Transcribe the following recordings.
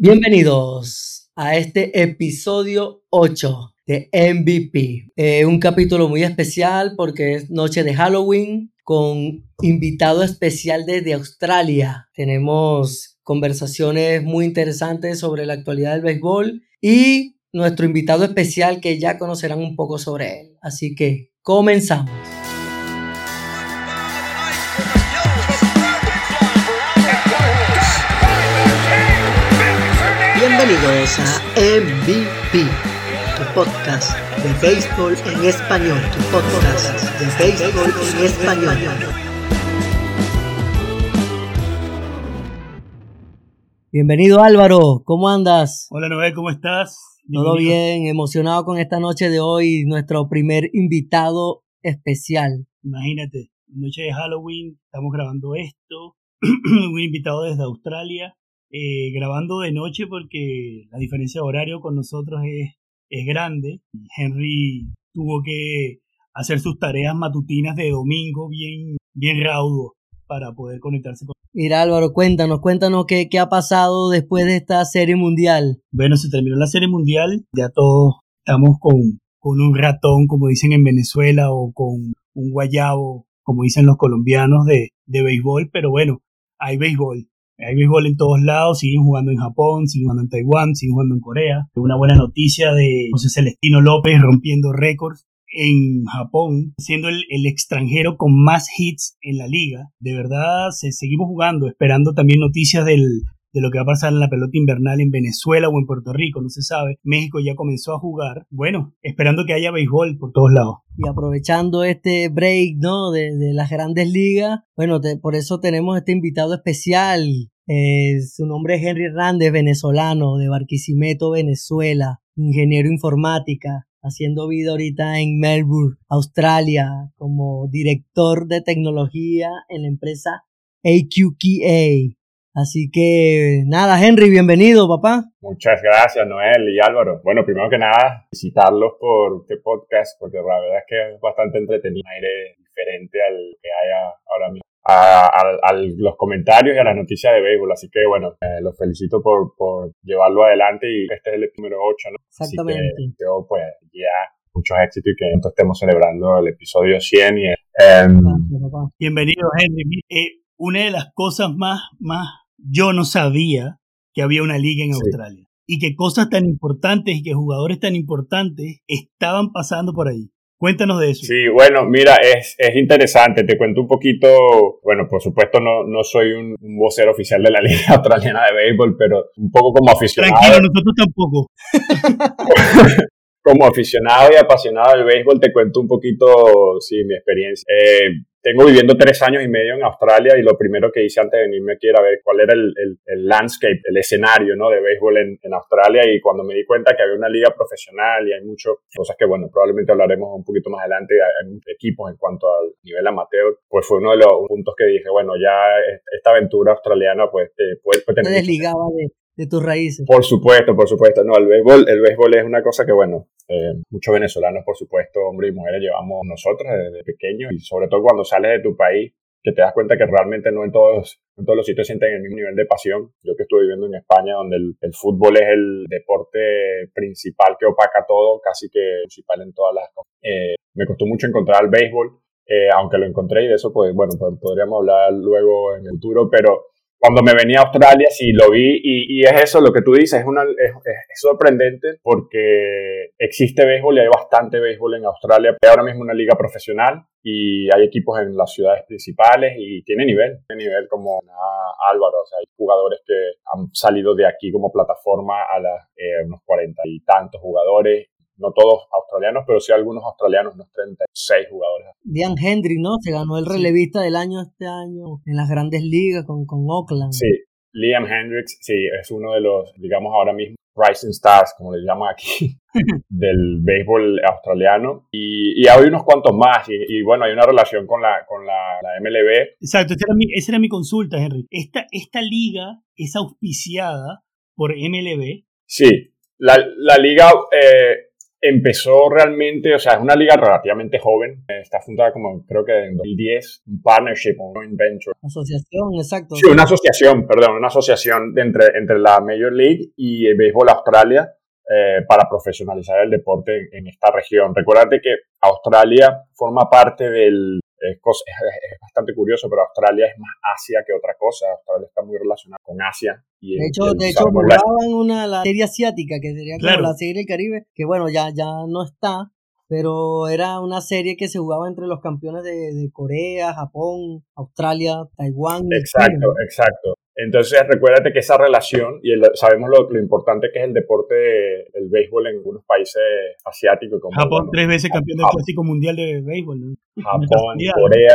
Bienvenidos a este episodio 8 de MVP. Eh, un capítulo muy especial porque es noche de Halloween con invitado especial desde Australia. Tenemos conversaciones muy interesantes sobre la actualidad del béisbol y nuestro invitado especial que ya conocerán un poco sobre él. Así que comenzamos. Bienvenidos a MVP, tu podcast de béisbol en español, tu podcast de béisbol en español. Bienvenido Álvaro, ¿cómo andas? Hola Noel, ¿cómo estás? Todo bien, emocionado con esta noche de hoy, nuestro primer invitado especial. Imagínate, noche de Halloween, estamos grabando esto, un invitado desde Australia, eh, grabando de noche porque la diferencia de horario con nosotros es, es grande. Henry tuvo que hacer sus tareas matutinas de domingo bien, bien raudo para poder conectarse con Mira Álvaro, cuéntanos, cuéntanos qué, qué ha pasado después de esta serie mundial. Bueno, se terminó la serie mundial, ya todos estamos con, con un ratón, como dicen en Venezuela, o con un guayabo, como dicen los colombianos, de, de béisbol, pero bueno, hay béisbol. Hay béisbol en todos lados, siguen jugando en Japón, siguen jugando en Taiwán, siguen jugando en Corea. Una buena noticia de José Celestino López rompiendo récords en Japón, siendo el, el, extranjero con más hits en la liga. De verdad, se, seguimos jugando, esperando también noticias del, de lo que va a pasar en la pelota invernal en Venezuela o en Puerto Rico, no se sabe. México ya comenzó a jugar. Bueno, esperando que haya béisbol por todos lados. Y aprovechando este break, ¿no? De, de las grandes ligas, bueno, te, por eso tenemos este invitado especial. Eh, su nombre es Henry Hernández, venezolano, de Barquisimeto, Venezuela, ingeniero informática, haciendo vida ahorita en Melbourne, Australia, como director de tecnología en la empresa AQQA. Así que nada, Henry, bienvenido, papá. Muchas gracias, Noel y Álvaro. Bueno, primero que nada, visitarlos por este podcast, porque la verdad es que es bastante entretenido, un aire diferente al que hay ahora mismo. A, a, a, los comentarios y a las noticias de béisbol. Así que bueno, eh, los felicito por, por llevarlo adelante y este es el número 8, ¿no? Exactamente. Así que yo pues ya muchos éxitos y que entonces estemos celebrando el episodio 100 y eh, Bienvenido, Henry. Eh, una de las cosas más, más, yo no sabía que había una liga en sí. Australia y que cosas tan importantes y que jugadores tan importantes estaban pasando por ahí. Cuéntanos de eso. Sí, bueno, mira, es, es interesante. Te cuento un poquito. Bueno, por supuesto, no, no soy un, un vocero oficial de la Liga Australiana de Béisbol, pero un poco como aficionado. Tranquilo, nosotros tampoco. como aficionado y apasionado del béisbol, te cuento un poquito, sí, mi experiencia. Eh, tengo viviendo tres años y medio en Australia y lo primero que hice antes de venirme aquí era ver cuál era el, el, el landscape, el escenario ¿no? de béisbol en, en, Australia y cuando me di cuenta que había una liga profesional y hay muchas cosas que, bueno, probablemente hablaremos un poquito más adelante, hay, hay equipos en cuanto al nivel amateur, pues fue uno de los puntos que dije, bueno, ya esta aventura australiana pues eh, puede, puede tener... Te desligaba de, de tus raíces. Por supuesto, por supuesto. No, el béisbol, el béisbol es una cosa que, bueno, eh, muchos venezolanos, por supuesto, hombres y mujeres, llevamos nosotros desde pequeños y sobre todo cuando sales de tu país, que te das cuenta que realmente no en todos, en todos los sitios sienten el mismo nivel de pasión. Yo que estuve viviendo en España, donde el, fútbol es el deporte principal que opaca todo, casi que principal en todas las cosas. Eh, me costó mucho encontrar el béisbol, eh, aunque lo encontré y de eso, pues bueno, pues, podríamos hablar luego en el futuro, pero cuando me venía a Australia sí lo vi y, y es eso lo que tú dices, es, una, es, es, sorprendente porque existe béisbol y hay bastante béisbol en Australia. Hay ahora mismo una liga profesional y hay equipos en las ciudades principales y tiene nivel, tiene nivel como Álvaro, o sea, hay jugadores que han salido de aquí como plataforma a las, eh, unos cuarenta y tantos jugadores no todos australianos, pero sí algunos australianos, unos 36 jugadores. Dian Hendry, ¿no? Se ganó el relevista sí. del año este año en las grandes ligas con, con Oakland. Sí, Liam Hendricks, sí, es uno de los, digamos ahora mismo, Rising Stars, como le llaman aquí, del béisbol australiano. Y, y, hay unos cuantos más. Y, y, bueno, hay una relación con la, con la, la MLB. Exacto, esa era, mi, esa era mi consulta, Henry. Esta, esta liga es auspiciada por MLB. Sí, la, la liga, eh, empezó realmente, o sea, es una liga relativamente joven, está fundada como creo que en 2010, un partnership, un joint venture. Asociación, exacto. Sí, una asociación, perdón, una asociación entre, entre la Major League y el Béisbol Australia eh, para profesionalizar el deporte en, esta región. Recuérdate que Australia forma parte del... Es, bastante curioso, pero Australia es más Asia que otra cosa. Australia está muy relacionada con Asia. Y de hecho, de hecho jugaban una la serie asiática, que sería como la serie del Caribe, que bueno, ya, ya no está, pero era una serie que se jugaba entre los campeones de, de Corea, Japón, Australia, Taiwán. Exacto, exacto. Entonces, recuérdate que esa relación, y sabemos lo, importante que es el deporte, el béisbol en algunos países asiáticos. Como, Japón, tres veces campeón del Clásico Mundial de Béisbol. ¿no? Japón, Corea,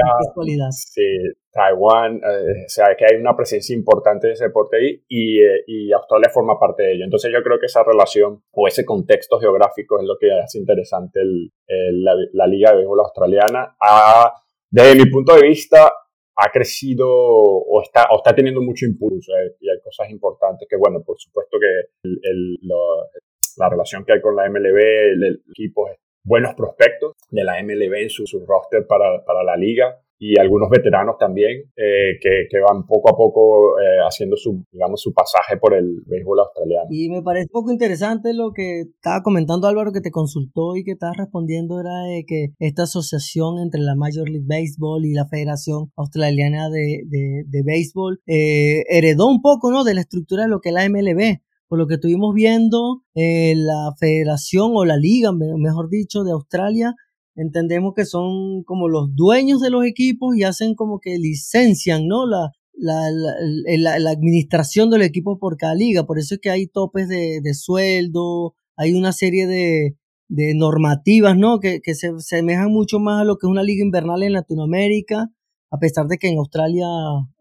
Taiwán, eh, o sea, que hay una presencia importante de ese deporte ahí y, eh, y, Australia forma parte de ello. Entonces, yo creo que esa relación o ese contexto geográfico es lo que hace interesante el, la, Liga de Béisbol Australiana. Ah, desde mi punto de vista, ha crecido o está, o está teniendo mucho impulso eh, y hay cosas importantes que, bueno, por supuesto que el, la relación que hay con la MLB, el, equipo, buenos prospectos de la MLB en su, su roster para, para la liga y algunos veteranos también eh, que, que, van poco a poco eh, haciendo su, digamos, su pasaje por el béisbol australiano. Y me parece un poco interesante lo que estaba comentando Álvaro que te consultó y que estaba respondiendo era de que esta asociación entre la Major League Baseball y la Federación Australiana de, de, de Béisbol eh, heredó un poco ¿no? de la estructura de lo que es la MLB por lo que estuvimos viendo, eh, la federación o la liga, mejor dicho, de Australia entendemos que son como los dueños de los equipos y hacen como que licencian, ¿no? La, la, la, la, administración del equipo por cada liga. Por eso es que hay topes de, de sueldo, hay una serie de, de normativas, ¿no? Que, que se semejan mucho más a lo que es una liga invernal en Latinoamérica, a pesar de que en Australia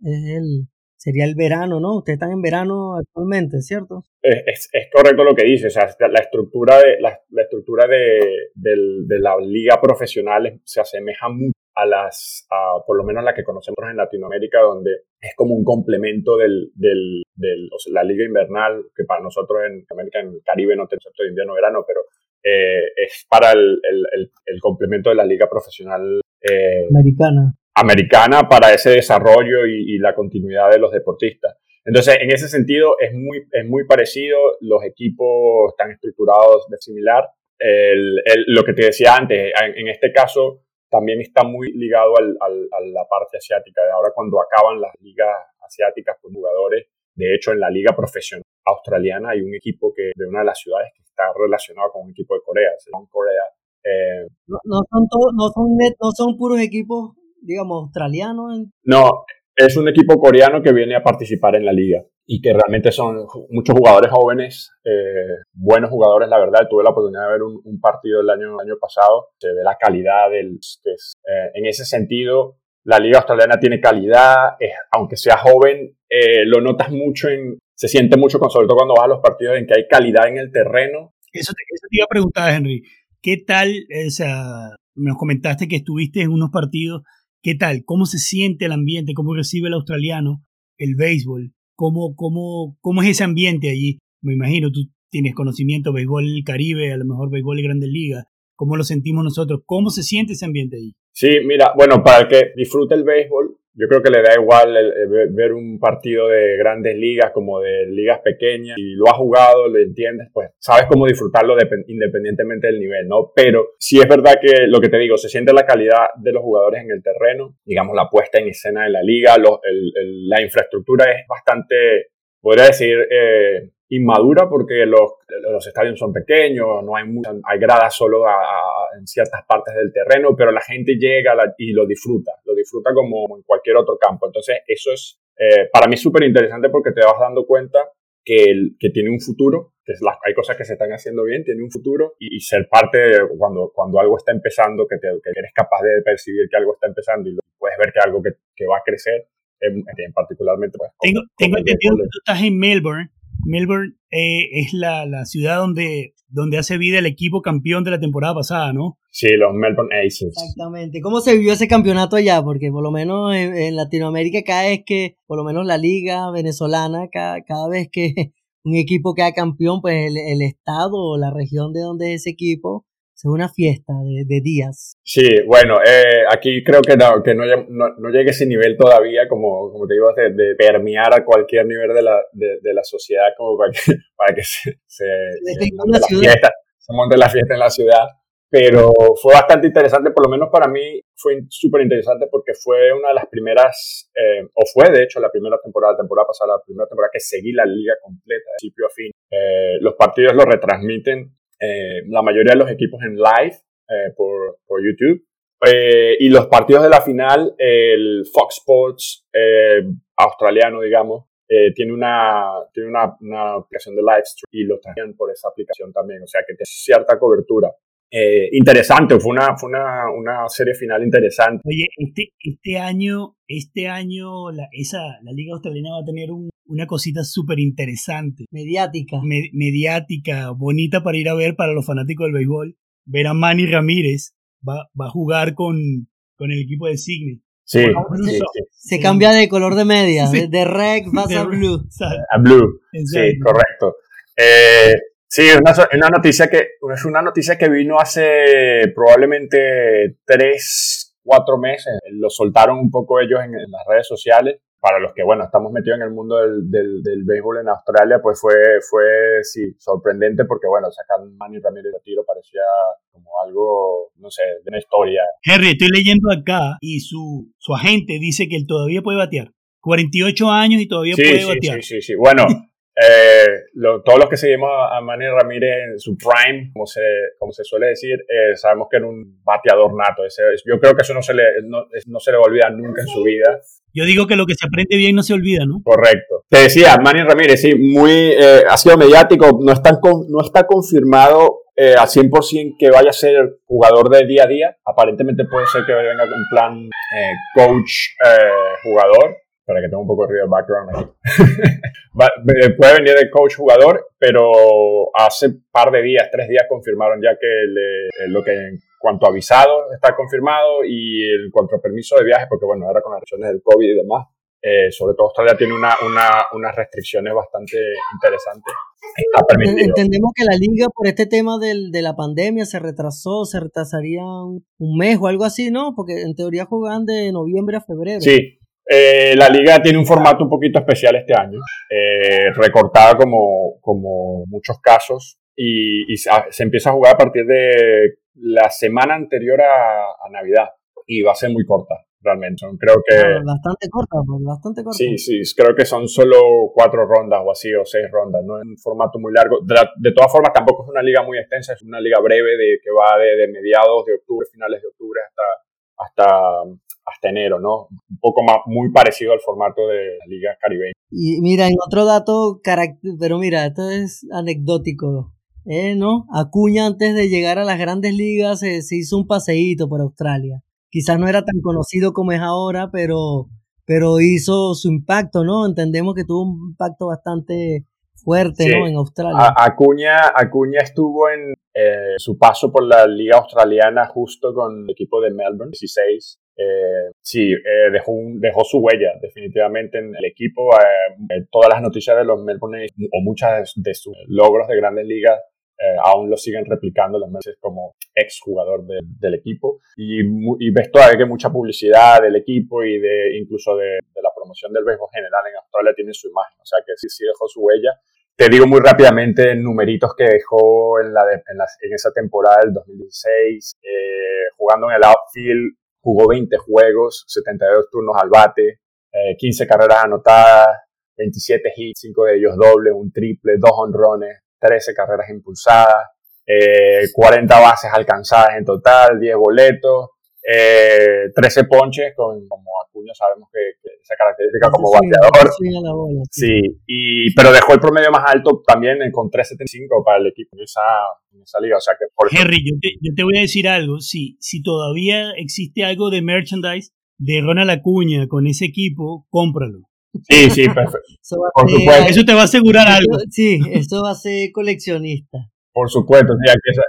es el, sería el verano, ¿no? Ustedes están en verano actualmente, ¿cierto? Es, es, correcto lo que dice, o sea, la estructura de, la, estructura de, de, la liga profesional se asemeja mucho a las, a, por lo menos la que conocemos en Latinoamérica, donde es como un complemento del, del, del o sea, la liga invernal, que para nosotros en América, en el Caribe no tenemos de invierno-verano, pero eh, es para el, el, el, complemento de la liga profesional eh, americana americana para ese desarrollo y, la continuidad de los deportistas. Entonces, en ese sentido, es muy, es muy parecido, los equipos están estructurados de similar. lo que te decía antes, en, este caso, también está muy ligado al, a la parte asiática. De ahora, cuando acaban las ligas asiáticas con jugadores, de hecho, en la liga profesional australiana hay un equipo que, de una de las ciudades que está relacionado con un equipo de Corea, Corea. Eh, no, son no, son no son puros equipos digamos, australiano? No, es un equipo coreano que viene a participar en la liga y que realmente son muchos jugadores jóvenes, eh, buenos jugadores, la verdad. Tuve la oportunidad de ver un, partido el año, año pasado, se ve la calidad del... Eh, en ese sentido, la liga australiana tiene calidad, aunque sea joven, eh, lo notas mucho en... Se siente mucho, con, sobre todo cuando vas a los partidos, en que hay calidad en el terreno. Eso te, eso te iba a preguntar, Henry. ¿Qué tal, o sea, nos comentaste que estuviste en unos partidos ¿Qué tal? ¿Cómo se siente el ambiente? ¿Cómo recibe el australiano el béisbol? ¿Cómo, cómo, cómo es ese ambiente allí? Me imagino, tú tienes conocimiento, béisbol Caribe, a lo mejor béisbol de Grandes Ligas. ¿Cómo lo sentimos nosotros? ¿Cómo se siente ese ambiente allí? Sí, mira, bueno, para que disfrute el béisbol, yo creo que le da igual ver un partido de grandes ligas como de ligas pequeñas y lo has jugado, lo entiendes, pues sabes cómo disfrutarlo independientemente del nivel, ¿no? Pero sí es verdad que lo que te digo, se siente la calidad de los jugadores en el terreno, digamos la puesta en escena de la liga, la infraestructura es bastante, podría decir, eh, inmadura porque los, los estadios son pequeños, no hay, hay gradas solo en ciertas partes del terreno, pero la gente llega y lo disfruta, lo disfruta como en cualquier otro campo. Entonces, eso es eh, para mí súper interesante porque te vas dando cuenta que, el, que tiene un futuro, que es hay cosas que se están haciendo bien, tiene un futuro y, ser parte de cuando, cuando algo está empezando, que, te, que eres capaz de percibir que algo está empezando y puedes ver que algo que, que va a crecer, en, particularmente. Pues, tengo, tengo entendido que tú estás en Melbourne Melbourne eh, es la, la, ciudad donde, donde hace vida el equipo campeón de la temporada pasada, ¿no? Sí, los Melbourne Aces. Exactamente. ¿Cómo se vivió ese campeonato allá? Porque por lo menos en, Latinoamérica cada vez que, por lo menos la liga venezolana, cada, cada vez que un equipo que campeón, pues el, el estado o la región de donde es ese equipo es una fiesta de, días. Sí, bueno, eh, aquí creo que, no, que no, no, llegue ese nivel todavía, como, como te digo, de, de permear a cualquier nivel de la, de, de la sociedad como para que, para que se, se, monte la fiesta, se monte la fiesta en la ciudad. Pero fue bastante interesante, por lo menos para mí fue súper interesante porque fue una de las primeras, eh, o fue de hecho la primera temporada, temporada pasada, la primera temporada que seguí la liga completa, de principio a fin. Eh, los partidos lo retransmiten eh, la mayoría de los equipos en live eh, por, por, YouTube. Eh, y los partidos de la final, el Fox Sports australiano, digamos, tiene, una, tiene una, aplicación de live stream y lo traen por esa aplicación también. O sea que tiene cierta cobertura. Interesante, fue una, fue una, una, serie final interesante. Oye, este, este año, este año la, esa, la Liga Australiana va a tener un, una cosita súper interesante. Mediática. mediática, bonita para ir a ver para los fanáticos del béisbol. Ver a Manny Ramírez, va, va a jugar con, con el equipo de Sydney. Sí, Se cambia de color de media, de, red pasa a blue. A blue, sí, correcto. Eh, sí, una, una, noticia que, es una noticia que vino hace probablemente tres, cuatro meses. Lo soltaron un poco ellos en las redes sociales para los que, bueno, estamos metidos en el mundo del, del, del, béisbol en Australia, pues fue, fue, sí, sorprendente porque, bueno, sacar Manny Ramírez de tiro parecía como algo, no sé, de una historia. Henry, estoy leyendo acá y su, su agente dice que él todavía puede batear. 48 años y todavía puede sí, batear. Sí, sí, sí. Bueno, eh, todos los que seguimos a Manny Ramírez en su prime, como se, como se suele decir, eh, sabemos que era un bateador nato. Ese, yo creo que eso no se, le, no, no, se le va a olvidar nunca en su vida. Yo digo que lo que se aprende bien no se olvida, ¿no? Correcto. Te decía, Manny Ramírez, sí, muy, eh, ha sido mediático, no está, no está confirmado eh, al 100% que vaya a ser jugador de día a día. Aparentemente puede ser que venga en plan eh, coach jugador, para que tenga un poco de ruido de background aquí. puede venir de coach jugador, pero hace par de días, tres días confirmaron ya que le, lo que en cuanto a visado está confirmado y el cuanto a permiso de viaje, porque bueno, ahora con las restricciones del COVID y demás, eh, sobre todo Australia tiene una, una, unas restricciones bastante interesantes. Entendemos que la liga por este tema del, de la pandemia se retrasó, se retrasaría un, mes o algo así, ¿no? Porque en teoría juegan de noviembre a febrero. Sí, eh, la liga tiene un formato un poquito especial este año, eh, recortada como, como muchos casos, y, se, empieza a jugar a partir de la semana anterior a, Navidad, y va a ser muy corta, realmente. Creo que... Ah, bastante corta, pues, bastante corta. Sí, sí, creo que son solo cuatro rondas o así, o seis rondas, no es un formato muy largo. De, todas formas, tampoco es una liga muy extensa, es una liga breve de que va de, de mediados de octubre, finales de octubre hasta, hasta hasta enero, ¿no? Un poco más, muy parecido al formato de la Liga Caribeña. Y mira, en otro dato, pero mira, esto es anecdótico, ¿eh? ¿no? Acuña antes de llegar a las grandes ligas se, hizo un paseíto por Australia. Quizás no era tan conocido como es ahora, pero, pero hizo su impacto, ¿no? Entendemos que tuvo un impacto bastante fuerte, ¿no? En Australia. Acuña, Acuña estuvo en eh, su paso por la liga australiana justo con el equipo de Melbourne 16 eh, sí, eh, dejó, dejó su huella definitivamente en el equipo. Eh, todas las noticias de los Melbourne o muchas de sus logros de grandes ligas aún lo siguen replicando los meses como ex jugador del equipo. Y, y, ves todavía que mucha publicidad del equipo y de incluso de, la promoción del béisbol general en Australia tiene su imagen. O sea que sí, sí dejó su huella. Te digo muy rápidamente numeritos que dejó en, la, en, en esa temporada del 2016, jugando en el outfield jugó 20 juegos, 72 turnos al bate, 15 eh, carreras anotadas, 27 hits, 5 de ellos dobles, un triple, 2 honrones, 13 carreras impulsadas, 40 eh, bases alcanzadas en total, 10 boletos, 13 eh, ponches, con, como Acuña sabemos que, esa característica como bateador. Sí, y, pero dejó el promedio más alto también con 3.75 para el equipo en esa, en esa liga. O sea que por Henry, yo te, yo te, voy a decir algo. Si, si todavía existe algo de merchandise de Ronald Acuña con ese equipo, cómpralo. Sí, sí, perfecto. Eso, eso te va a asegurar algo. Sí, eso va a ser coleccionista. Por supuesto, sí, aquí, eso,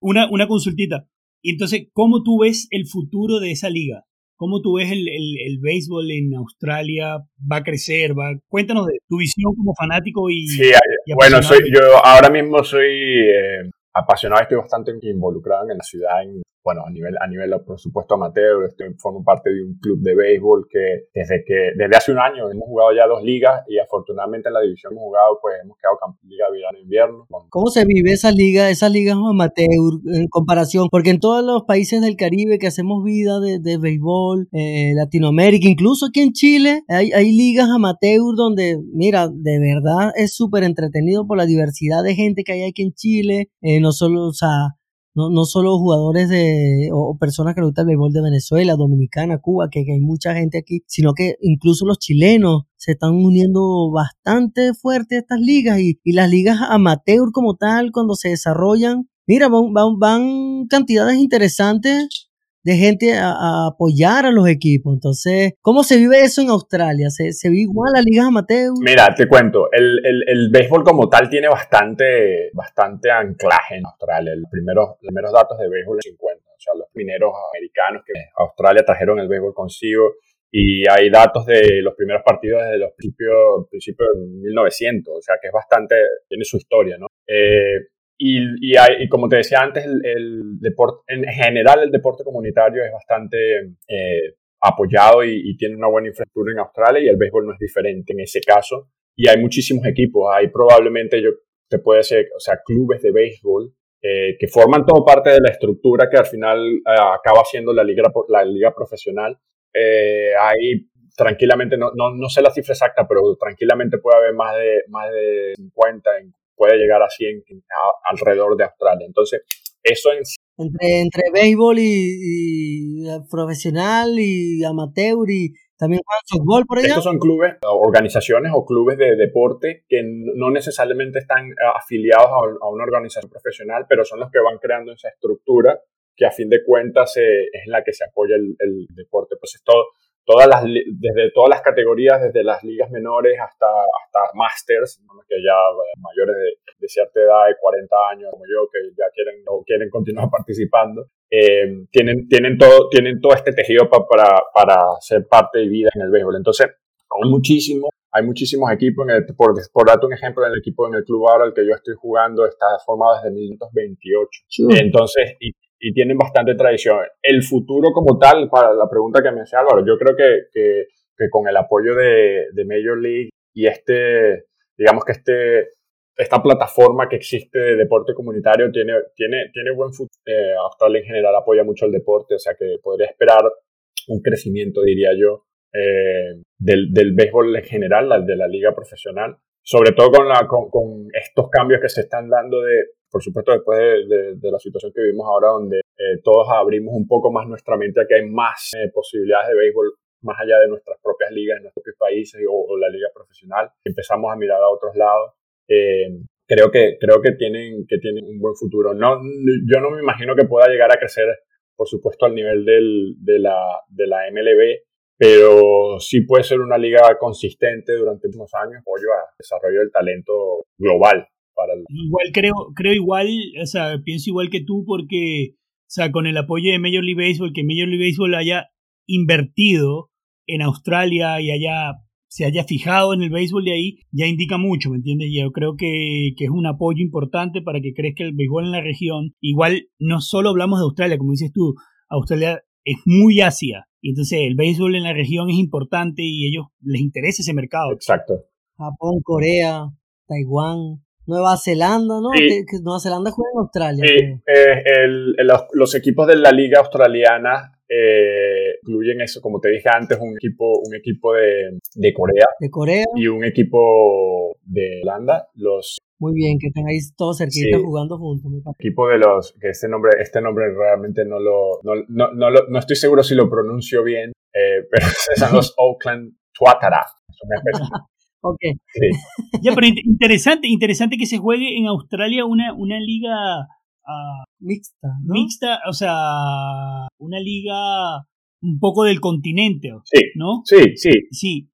Una, una consultita. Y entonces, ¿cómo tú ves el futuro de esa liga? ¿Cómo tú ves el, el, béisbol en Australia? ¿Va a crecer? Va... Cuéntanos de tu visión como fanático y... Sí, bueno, soy, yo ahora mismo soy eh, apasionado, estoy bastante involucrado en la ciudad, en bueno, a nivel, a nivel, por supuesto, amateur, estoy, formo parte de un club de béisbol que desde que, desde hace un año hemos jugado ya dos ligas y afortunadamente en la división hemos jugado, pues hemos quedado campeón liga de invierno. ¿Cómo se vive esa liga, esas ligas amateur en comparación? Porque en todos los países del Caribe que hacemos vida de, de béisbol, eh, Latinoamérica, incluso aquí en Chile, hay, hay ligas amateur donde, mira, de verdad es súper entretenido por la diversidad de gente que hay aquí en Chile, eh, no solo, o sea, no, no solo jugadores de, o personas que le gusta el béisbol de Venezuela, Dominicana, Cuba, que, hay mucha gente aquí, sino que incluso los chilenos se están uniendo bastante fuerte a estas ligas y, y las ligas amateur como tal, cuando se desarrollan, mira, van, van, van cantidades interesantes de gente a, apoyar a los equipos. Entonces, ¿cómo se vive eso en Australia? ¿Se, se vive igual las ligas amateur? Mira, te cuento, el, el, el, béisbol como tal tiene bastante, bastante anclaje en Australia. Los primeros, primeros datos de béisbol en 50, o sea, los mineros americanos que Australia trajeron el béisbol consigo. Y hay datos de los primeros partidos desde los principios, principios de 1900, o sea que es bastante, tiene su historia, ¿no? Eh, y, y, hay, y, como te decía antes, el, deporte, en general el deporte comunitario es bastante eh, apoyado y, y, tiene una buena infraestructura en Australia y el béisbol no es diferente en ese caso. Y hay muchísimos equipos, hay probablemente, yo te puede decir, o sea, clubes de béisbol eh, que forman todo parte de la estructura que al final eh, acaba siendo la liga, la liga profesional. Eh, hay tranquilamente, no, no, no, sé la cifra exacta, pero tranquilamente puede haber más de, más de 50 en puede llegar a 100 alrededor de Australia. Entonces, eso en entre, entre béisbol y, profesional y amateur y también softball por allá. Estos son clubes, organizaciones o clubes de deporte que no necesariamente están afiliados a una organización profesional, pero son los que van creando esa estructura que a fin de cuentas eh, es la que se apoya el, el deporte. Pues es todo, todas las, desde todas las categorías, desde las ligas menores hasta, hasta masters, que ya mayores de, cierta edad, de 40 años como yo, que ya quieren, quieren continuar participando, eh, tienen, tienen, todo, tienen todo este tejido para, para ser parte de vida en el béisbol. Entonces, hay muchísimo, hay muchísimos equipos, en el, por, por darte un ejemplo, en el equipo en el club ahora, el que yo estoy jugando, está formado desde 1928. Entonces, y, y tienen bastante tradición. El futuro como tal, para la pregunta que me hace Álvaro, yo creo que, que, con el apoyo de, de, Major League y este, digamos que este, esta plataforma que existe de deporte comunitario tiene, tiene, tiene buen futuro. Eh, en general apoya mucho el deporte, o sea que podría esperar un crecimiento, diría yo, eh, del, del béisbol en general, de la liga profesional, sobre todo con, la, con, con estos cambios que se están dando de, por supuesto, después de, la situación que vivimos ahora, donde eh, todos abrimos un poco más nuestra mente a que hay más eh, posibilidades de béisbol más allá de nuestras propias ligas, en nuestros propios países o, la liga profesional. Empezamos a mirar a otros lados. Eh, creo que, creo que tienen, que tienen un buen futuro. No, yo no me imagino que pueda llegar a crecer, por supuesto, al nivel del, de, la, de la MLB, pero sí puede ser una liga consistente durante unos años, apoyo a desarrollo del talento global Igual creo, creo igual, o sea, pienso igual que tú porque, o sea, con el apoyo de Major League Baseball, que Major League Baseball haya invertido en Australia y haya se haya fijado en el béisbol de ahí, ya indica mucho, ¿me entiendes? Yo creo que, que, es un apoyo importante para que crezca el béisbol en la región. Igual, no solo hablamos de Australia, como dices tú, Australia es muy Asia, y entonces el béisbol en la región es importante y a ellos les interesa ese mercado. Exacto. Japón, Corea, Taiwán, Nueva Zelanda, ¿no? Nueva Zelanda juega en Australia. Sí, eh, los, equipos de la liga australiana eh, incluyen eso, como te dije antes, un equipo, un equipo de, de, Corea. De Corea. Y un equipo de Holanda. Los muy bien, que estén ahí todos cerquitos jugando juntos. Equipo de los, que este nombre, este nombre realmente no lo, no, no, no, no estoy seguro si lo pronuncio bien, eh, pero son los Oakland Tuatara. Ok. ya, pero interesante, interesante que se juegue en Australia una, una liga ah, mixta. Mixta, o sea, una liga un poco del continente, sí, ¿no? Sí, sí. Sí.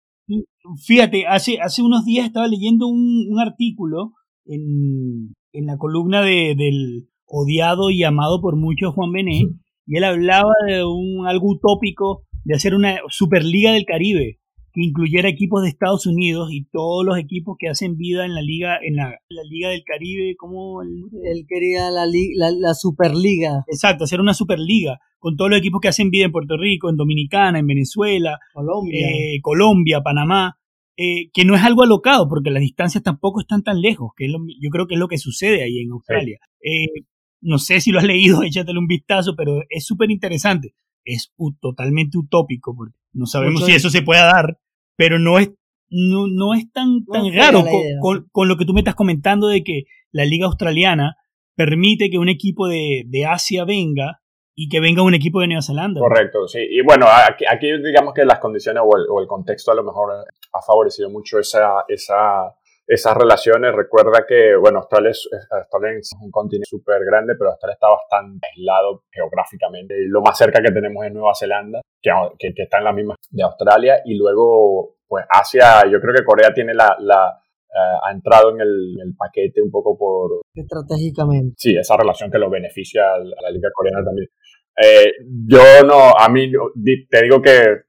Fíjate, hace, hace unos días estaba leyendo un, un artículo en, en, la columna de, del odiado y amado por muchos Juan Benet, y él hablaba de un algo utópico de hacer una Superliga del Caribe que incluyera equipos de Estados Unidos y todos los equipos que hacen vida en la liga en la, liga del Caribe como él quería la, la, Superliga. Exacto hacer una Superliga con todos los equipos que hacen vida en Puerto Rico en Dominicana en Venezuela Colombia. eh, Colombia Panamá eh, que no es algo alocado porque las distancias tampoco están tan lejos que yo creo que es lo que sucede ahí en Australia. Eh, no sé si lo has leído échatele un vistazo pero es súper interesante es totalmente utópico, porque no sabemos si eso se pueda dar, pero no es, no, no es tan, tan raro con, con, lo que tú me estás comentando de que la liga australiana permite que un equipo de, de Asia venga y que venga un equipo de Nueva Zelanda. Correcto, sí. Y bueno, aquí, aquí digamos que las condiciones o el, o el, contexto a lo mejor ha favorecido mucho esa, esa esas relaciones. Recuerda que, bueno, Australia es, un continente súper grande, pero Australia está bastante aislado geográficamente. Lo más cerca que tenemos es Nueva Zelanda, que, que, está en la misma de Australia. Y luego, pues Asia, yo creo que Corea tiene la, la eh, ha entrado en el, paquete un poco por... Estratégicamente. Sí, esa relación que lo beneficia a la liga coreana también. Eh, yo no, a mí te digo que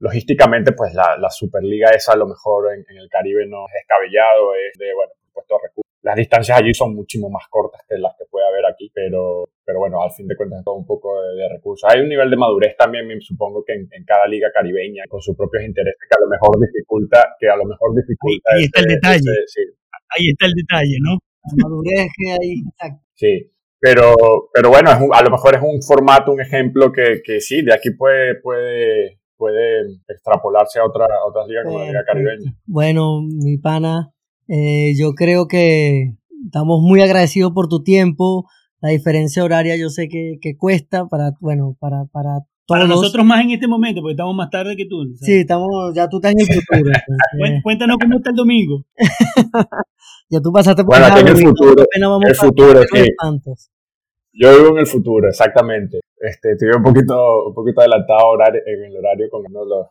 logísticamente, pues la, la Superliga esa a lo mejor en, el Caribe no es descabellado, es de, bueno, por supuesto, recursos. Las distancias allí son muchísimo más cortas que las que puede haber aquí, pero, pero bueno, al fin de cuentas es todo un poco de, recursos. Hay un nivel de madurez también, me supongo que en, cada liga caribeña, con sus propios intereses, que a lo mejor dificulta, que a lo mejor dificulta. Ahí, está el detalle. Ahí está el detalle, ¿no? La madurez que hay, Sí. Pero, pero bueno, a lo mejor es un formato, un ejemplo que, que sí, de aquí puede, puede, puede extrapolarse a, otra, otras ligas como la Liga Caribeña. Bueno, mi pana, eh, yo creo que estamos muy agradecidos por tu tiempo. La diferencia horaria yo sé que, que cuesta para, bueno, para, para Para nosotros más en este momento, porque estamos más tarde que tú. Sí, estamos, ya tú estás en el futuro. Cuéntanos cómo está el domingo. ya tú pasaste por bueno, aquí en el futuro. El futuro, sí. Yo vivo en el futuro, exactamente. Este, estoy un poquito, un poquito adelantado en el horario con los, los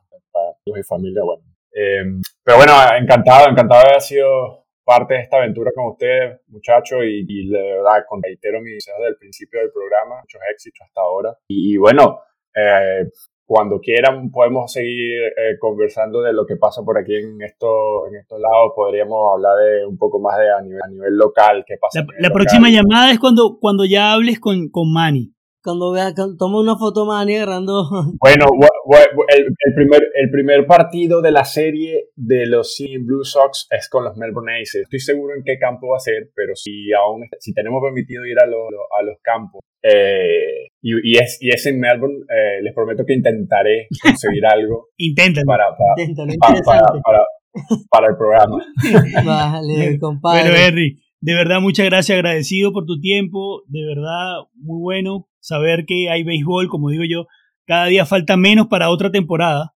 mi familia, bueno. Em, pero bueno, encantado, encantado de haber sido parte de esta aventura con ustedes, muchachos, y, y de verdad, reitero mis deseos del principio del programa, muchos éxitos hasta ahora. Y, y bueno, eh, cuando quieran podemos seguir eh, conversando de lo que pasa por aquí en, esto, en estos lados. Podríamos hablar de un poco más de a nivel, a nivel local, qué pasa. La, próxima llamada es cuando, cuando ya hables con, con Manny. Cuando vea, toma una foto Manny agarrando. Bueno, el, primer, el primer partido de la serie de los Blue Sox es con los Melbourne Aces. Estoy seguro en qué campo va a ser, pero si aún si tenemos permitido ir a, a los campos eh, y, es, y es en Melbourne, eh, les prometo que intentaré conseguir algo. Para, para, para, el programa. Vale, compadre. Bueno, Henry, de verdad, muchas gracias, agradecido por tu tiempo. De verdad, muy bueno saber que hay béisbol, como digo yo, cada día falta menos para otra temporada.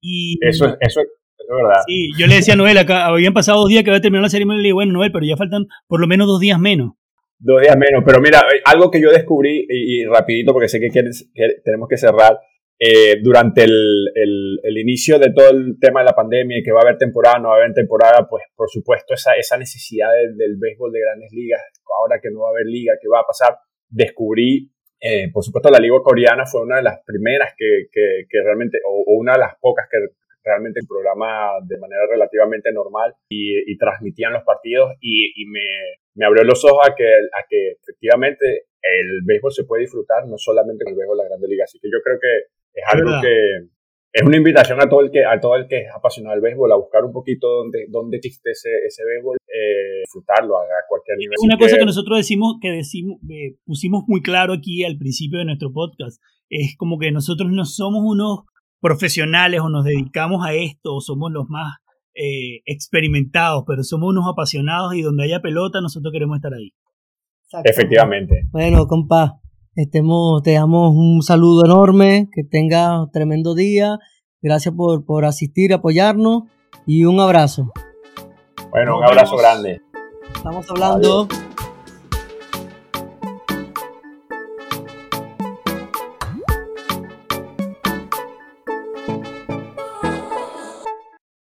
Y, eso, es, eso, es verdad. Sí, yo le decía a Noel, acá habían pasado dos días que había terminado la serie, y le dije, bueno, Noel, pero ya faltan por lo menos dos días menos. Dos días menos, pero mira, eh, algo que yo descubrí, y, rapidito, porque sé que, tenemos que cerrar, eh, durante el, el, inicio de todo el tema de la pandemia que va a haber temporada, no va a haber temporada, pues por supuesto esa, esa necesidad del, béisbol de grandes ligas, ahora que no va a haber liga, ¿qué va a pasar? Descubrí, eh, por supuesto la liga coreana fue una de las primeras que, que, que realmente, o, una de las pocas que realmente el programa de manera relativamente normal y, y transmitían los partidos y, y me, me abrió los ojos a que, a que efectivamente el béisbol se puede disfrutar no solamente con el béisbol de la Grande Liga. Así que yo creo que es algo que es una invitación a todo el que a todo el que es apasionado del béisbol a buscar un poquito dónde, dónde existe ese, ese béisbol, eh, disfrutarlo a, cualquier nivel. Una cosa que, nosotros decimos, que decimos, eh, pusimos muy claro aquí al principio de nuestro podcast, es como que nosotros no somos unos profesionales o nos dedicamos a esto o somos los más eh, experimentados, pero somos unos apasionados y donde haya pelota nosotros queremos estar ahí. Efectivamente. Bueno, compa, estemos, te damos un saludo enorme, que tengas tremendo día. Gracias por, por asistir, apoyarnos y un abrazo. Bueno, un abrazo grande. Estamos hablando.